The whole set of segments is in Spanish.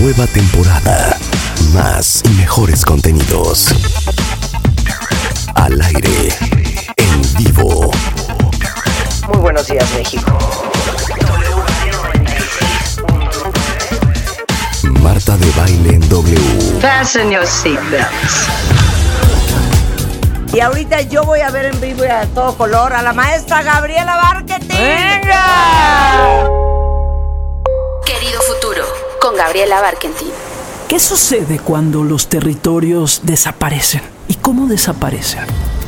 Nueva temporada. Más y mejores contenidos. Al aire. En vivo. Muy buenos días, México. Marta de baile en W. Fasten your seatbelts. Y ahorita yo voy a ver en vivo y a todo color a la maestra Gabriela Barquetín. ¡Venga! Querido futuro, con Gabriela Barkentin. ¿Qué sucede cuando los territorios desaparecen? ¿Y cómo desaparecen?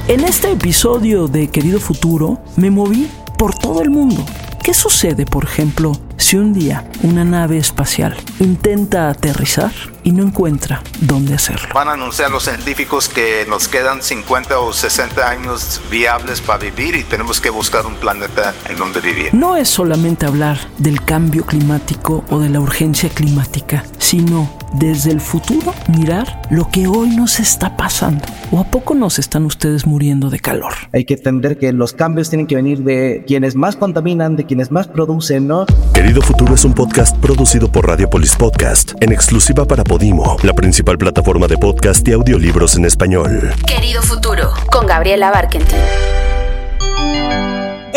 En este episodio de Querido Futuro me moví por todo el mundo. ¿Qué sucede, por ejemplo, si un día una nave espacial intenta aterrizar y no encuentra dónde hacerlo? Van a anunciar los científicos que nos quedan 50 o 60 años viables para vivir y tenemos que buscar un planeta en donde vivir. No es solamente hablar del cambio climático o de la urgencia climática, sino desde el futuro mirar lo que hoy nos está pasando. ¿O a poco nos están ustedes muriendo de calor? Hay que entender que los cambios tienen que venir de quienes más contaminan, de quienes más producen, ¿no? Querido Futuro es un podcast producido por Radiopolis Podcast, en exclusiva para Podimo, la principal plataforma de podcast y audiolibros en español. Querido futuro, con Gabriela Barkentin.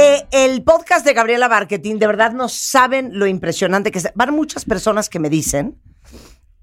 Eh, el podcast de Gabriela Barquetín, de verdad no saben lo impresionante que es. Van muchas personas que me dicen,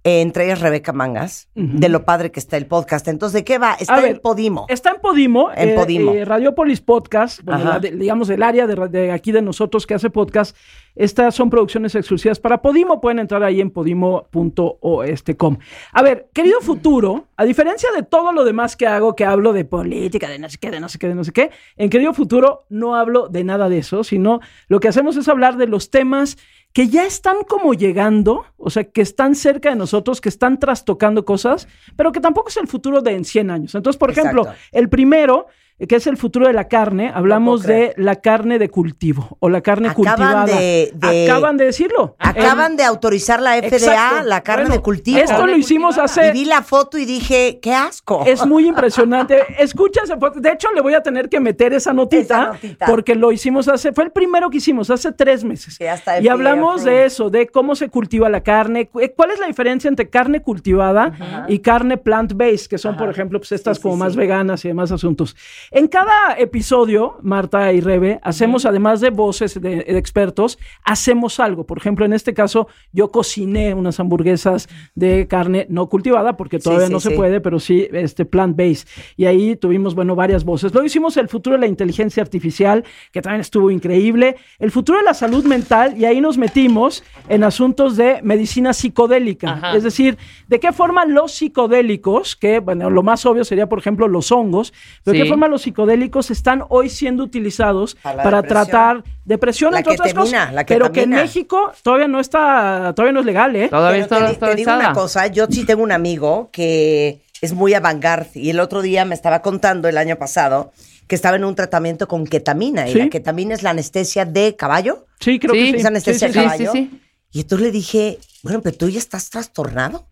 eh, entre ellas Rebeca Mangas, de lo padre que está el podcast. Entonces, ¿de qué va? Está en Podimo. Está en Podimo. En eh, Podimo. eh, Radiopolis Podcast, bueno, de- digamos el área de, de aquí de nosotros que hace podcast. Estas son producciones exclusivas para Podimo. Pueden entrar ahí en podimo.com. A ver, querido futuro, a diferencia de todo lo demás que hago, que hablo de política, de no sé qué, de no sé qué, de no sé qué, en querido futuro no hablo de nada de eso, sino lo que hacemos es hablar de los temas que ya están como llegando, o sea, que están cerca de nosotros, que están trastocando cosas, pero que tampoco es el futuro de en 100 años. Entonces, por ejemplo, el primero, que es el futuro de la carne, hablamos de la carne de cultivo o la carne Acaban cultivada. de- de- Acaban de decirlo. Acaban de autorizar la FDA, Exacto. la carne Bueno, de cultivo. Esto lo hicimos Y hace vi la foto y dije, qué asco. es muy impresionante. Escucha ese podcast. De hecho, le voy a tener que meter esa notita, Esa notita. porque lo hicimos hace, fue el primero que hicimos, hace tres meses. Y hablamos de eso, de cómo se cultiva la carne, eh, cuál es la diferencia entre carne cultivada y carne plant-based, que son, por ejemplo, pues estas Sí, sí, como más sí. veganas y demás asuntos. En cada episodio, Marta y Rebe, hacemos, además de voces de, de expertos, hacemos algo. Por ejemplo, en este caso, yo cociné unas hamburguesas de carne no cultivada, porque todavía sí, no se sí. puede, pero sí este plant-based. Y ahí tuvimos, bueno, varias voces. Luego hicimos el futuro de la inteligencia artificial, que también estuvo increíble. El futuro de la salud mental, y ahí nos metimos en asuntos de medicina psicodélica. Es decir, de qué forma los psicodélicos, que, bueno, lo más obvio sería, por ejemplo, los hongos, pero de qué forma los psicodélicos están hoy siendo utilizados Para para, depresión. tratar depresión, La entre otras ketamina, cosas. la pero que en. México todavía no está, todavía no es legal, ¿eh? Todavía Pero está te, di- te digo una cosa, yo sí tengo un amigo que es muy avant-garde y el otro día me estaba contando el año pasado que estaba en un tratamiento con ketamina y Sí. la ketamina es la anestesia de caballo. Sí, creo Sí. que sí. Es anestesia Sí, de caballo. sí, sí. Y entonces le dije, bueno, pero tú ya estás trastornado.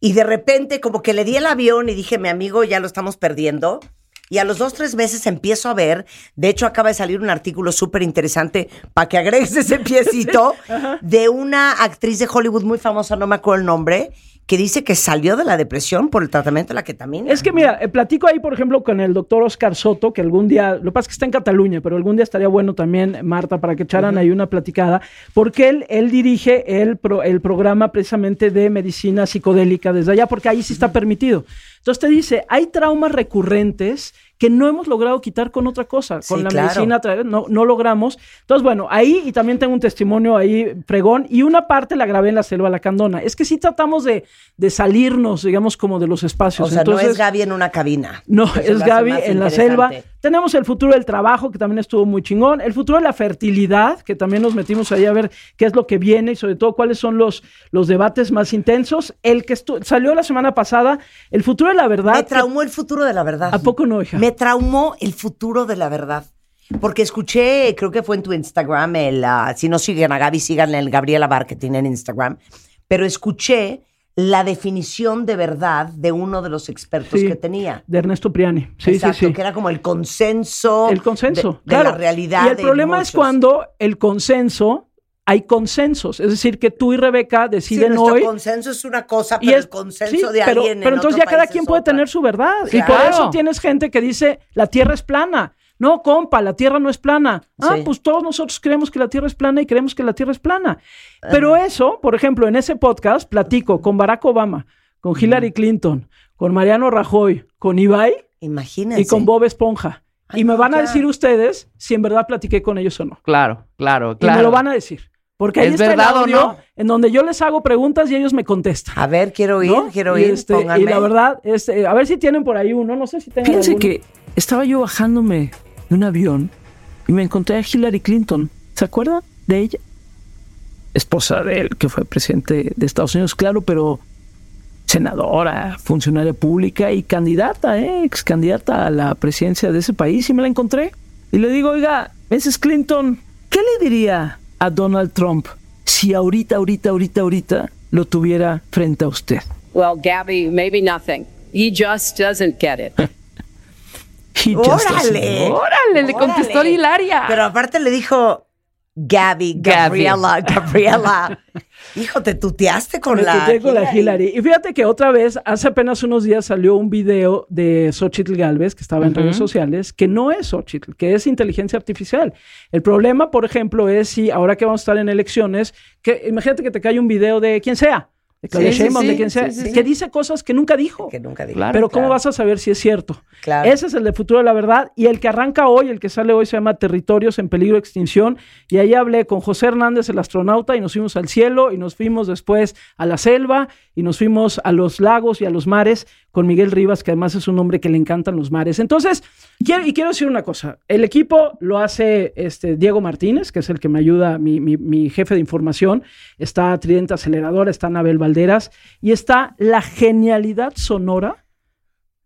Y de repente como que le di el avión y dije, mi amigo, ya lo estamos perdiendo. Y a los dos, tres meses empiezo a ver, de hecho acaba de salir un artículo súper interesante para que agregues ese piecito, de una actriz de Hollywood muy famosa, no me acuerdo el nombre, que dice que salió de la depresión por el tratamiento de la ketamina. Es que mira, eh, platico ahí, por ejemplo, con el doctor Oscar Soto, que algún día, lo que pasa es que está en Cataluña, pero algún día estaría bueno también, Marta, para que echaran ahí una platicada, porque él, él dirige el, pro- el programa precisamente de medicina psicodélica desde allá, porque ahí sí está permitido. Entonces te dice, hay traumas recurrentes que no hemos logrado quitar con otra cosa, con Sí, la claro. medicina, no, no logramos. Entonces, bueno, ahí y también tengo un testimonio ahí fregón y una parte la grabé en la selva lacandona. Es que sí tratamos de, de salirnos, digamos, como de los espacios. o sea, Entonces, no es Gaby en una cabina. no, es Gaby en la selva. Tenemos el futuro del trabajo, que también estuvo muy chingón. El futuro de la fertilidad, que también nos metimos ahí a ver qué es lo que viene y sobre todo cuáles son los, los debates más intensos. El que salió la semana pasada, el futuro de la verdad. Me que- traumó el futuro de la verdad. ¿A poco no, hija? Me traumó el futuro de la verdad. Porque escuché, creo que fue en tu Instagram, el, ah, si no siguen a Gaby, síganle el Gabriela Marketing en Instagram, pero escuché la definición de verdad de uno de los expertos Sí, que tenía. De Ernesto Priani. Sí, Exacto, sí, sí. que era como el consenso. El consenso. De, la realidad. Y el de problema es cuando el consenso, hay consensos. Es decir, que tú y Rebeca Sí, deciden nuestro hoy. consenso es una cosa, Y pero es, el consenso sí, de pero, alguien. en pero entonces otro ya cada quien puede otra. tener su verdad. Y por eso tienes gente que dice la Tierra es plana. No, compa, la Tierra no es plana. Ah, Sí. pues todos nosotros creemos que la Tierra es plana y creemos que la Tierra es plana. Pero eso, por ejemplo, en ese podcast platico con Barack Obama, con Hillary Clinton, con Mariano Rajoy, con Ibai Imagínense. y con Bob Esponja. Ay, y me van a decir ustedes si en verdad platiqué con ellos o no. Claro, claro, Y claro. me lo van a decir. Porque ahí ¿Es está el verdad o audio no? en donde yo les hago preguntas y ellos me contestan. A ver, quiero ¿no? quiero y, oír. este, y la verdad, este, a ver si tienen por ahí uno, no sé si tengan Fíjense alguno. que estaba yo bajándome de un avión y me encontré a Hillary Clinton. ¿Se acuerdan de ella? Esposa de él, que fue presidente de Estados Unidos, claro, pero senadora, funcionaria pública y candidata, ¿eh? ex candidata a la presidencia de ese país. Y me la encontré. Y le digo, oiga, Mrs. Clinton, ¿qué le diría a Donald Trump si ahorita, ahorita, ahorita, ahorita lo tuviera frente a usted? Well, Gabby, maybe nothing. He just doesn't get it. He just doesn't ¡Órale! Órale, le contestó Órale. Hilaria. Pero aparte le dijo Gaby. Gabriela, Gabriela. Hijo, te tuteaste con Me la. tuteé con la Hillary. Y fíjate que otra vez, hace apenas unos días salió un video de Xochitl Galvez, que estaba en redes sociales, que no es Xochitl, que es inteligencia artificial. El problema, por ejemplo, es si ahora que vamos a estar en elecciones, que imagínate que te cae un video de quien sea, de Claudia Sí, sí, Sheinbaum, de sí, quien sea, sí, sí, que sí. dice cosas que nunca dijo. Que nunca dijo. Claro, Pero ¿cómo vas a saber si es cierto? Claro. Ese es el de futuro de la verdad. Y el que arranca hoy, el que sale hoy, se llama Territorios en peligro de extinción. Y ahí hablé con José Hernández, el astronauta, y nos fuimos al cielo, y nos fuimos después a la selva, y nos fuimos a los lagos y a los mares con Miguel Rivas, que además es un hombre que le encantan los mares. Entonces, quiero, y quiero decir una cosa. El equipo lo hace este, Diego Martínez, que es el que me ayuda, mi, mi- jefe de información. Está Tridente Acelerador, está Anabel Valderas, y está la genialidad sonora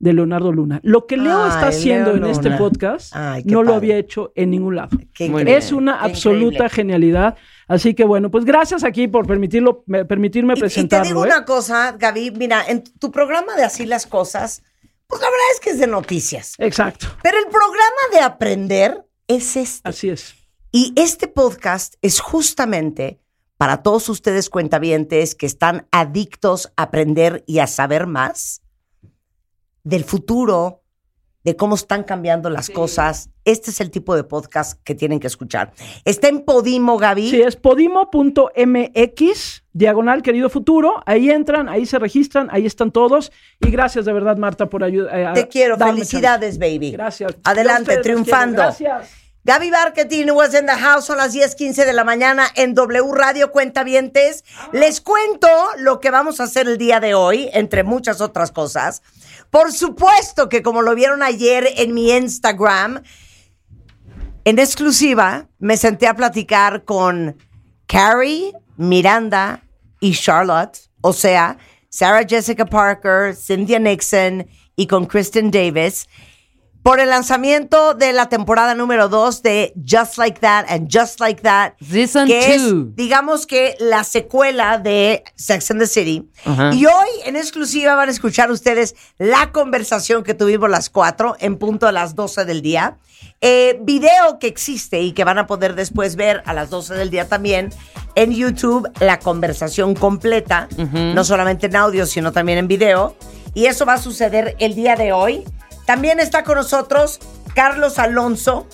de Leonardo Luna. Lo que Leo Ay, está haciendo en este podcast Ay, no lo había hecho en ningún lado. Es una Qué absoluta increíble. genialidad. Así que bueno, pues gracias aquí por permitirlo, me- permitirme Y- Y, te presentarlo. digo ¿eh? una cosa, Gaby, mira, en tu programa de Así las Cosas, pues la verdad es que es de noticias. Exacto, Pero el programa de aprender es este. así es. Y este podcast es justamente para todos ustedes cuentavientes que están adictos a aprender y a saber más del futuro, de cómo están cambiando las cosas. Este es el tipo de podcast que tienen que escuchar. Está en Podimo, Gaby. Sí, es podimo.mx, diagonal querido futuro. Ahí entran, ahí se registran, ahí están todos. Y gracias de verdad, Marta, por ayudar. Te quiero. Felicidades, baby. Gracias. Adelante, triunfando. Gracias. Gaby Marketing was in the house, son las 10:15 de la mañana en W Radio Cuentavientes. Les cuento lo que vamos a hacer el día de hoy, entre muchas otras cosas. Por supuesto que como lo vieron ayer en mi Instagram, en exclusiva me senté a platicar con Carrie, Miranda y Charlotte, o sea, Sarah Jessica Parker, Cynthia Nixon y con Kristen Davis por el lanzamiento de la temporada número 2 de Just Like That and Just Like That. Season que es, two. digamos que la secuela de Sex and the City. Ajá. Y hoy en exclusiva van a escuchar ustedes la conversación que tuvimos las cuatro en punto a las 12 del día. Eh, video que existe y que van a poder después ver a las 12 del día también en YouTube, la conversación completa, no solamente en audio, sino también en video. Y eso va a suceder el día de hoy. También está con nosotros Carlos Alonso.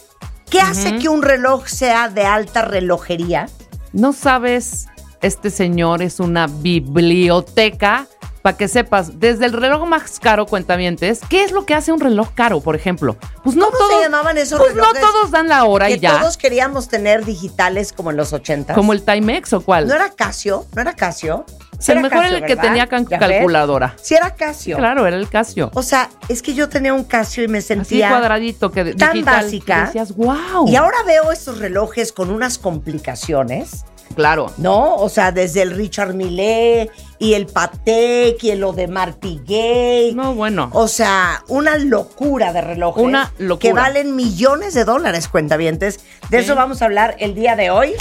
¿Qué hace que un reloj sea de alta relojería? No sabes, este señor es una biblioteca. Para que sepas, desde el reloj más caro, cuentavientes, ¿qué es lo que hace un reloj caro, por ejemplo? Pues no ¿Cómo todos, se llamaban esos pues no todos dan la hora que y ya. todos queríamos tener digitales como en los 80. Como el Timex o cuál. ¿No era Casio? ¿No era Casio? Sí, el Era mejor Casio, era el que ¿verdad? tenía can- Ya ves. calculadora. Sí, era Casio. Claro, era el Casio. O sea, es que yo tenía un Casio y me Así sentía cuadradito que tan digital, básica. decías, wow. Y ahora veo estos relojes con unas complicaciones, Claro. ¿no? O sea, desde el Richard Millet y el Patek y el Audemars Piguet. No, bueno. O sea, una locura de relojes. Una locura. Que valen millones de dólares, cuentavientes. De eso vamos a hablar el día de hoy.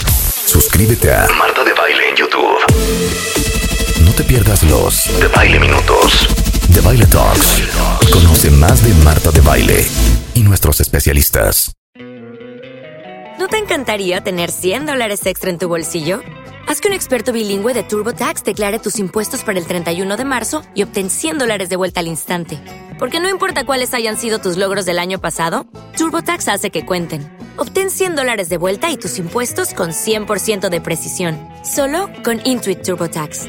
Suscríbete a Marta de Baile en YouTube. No te pierdas los de Baile Minutos, de Baile Talks. Conoce más de Marta de Baile y nuestros especialistas. ¿No te encantaría tener 100 dólares extra en tu bolsillo? Haz que un experto bilingüe de TurboTax declare tus impuestos para el 31 de marzo y obtén 100 dólares de vuelta al instante. Porque no importa cuáles hayan sido tus logros del año pasado, TurboTax hace que cuenten. Obtén 100 dólares de vuelta y tus impuestos con 100% de precisión. Solo con Intuit TurboTax.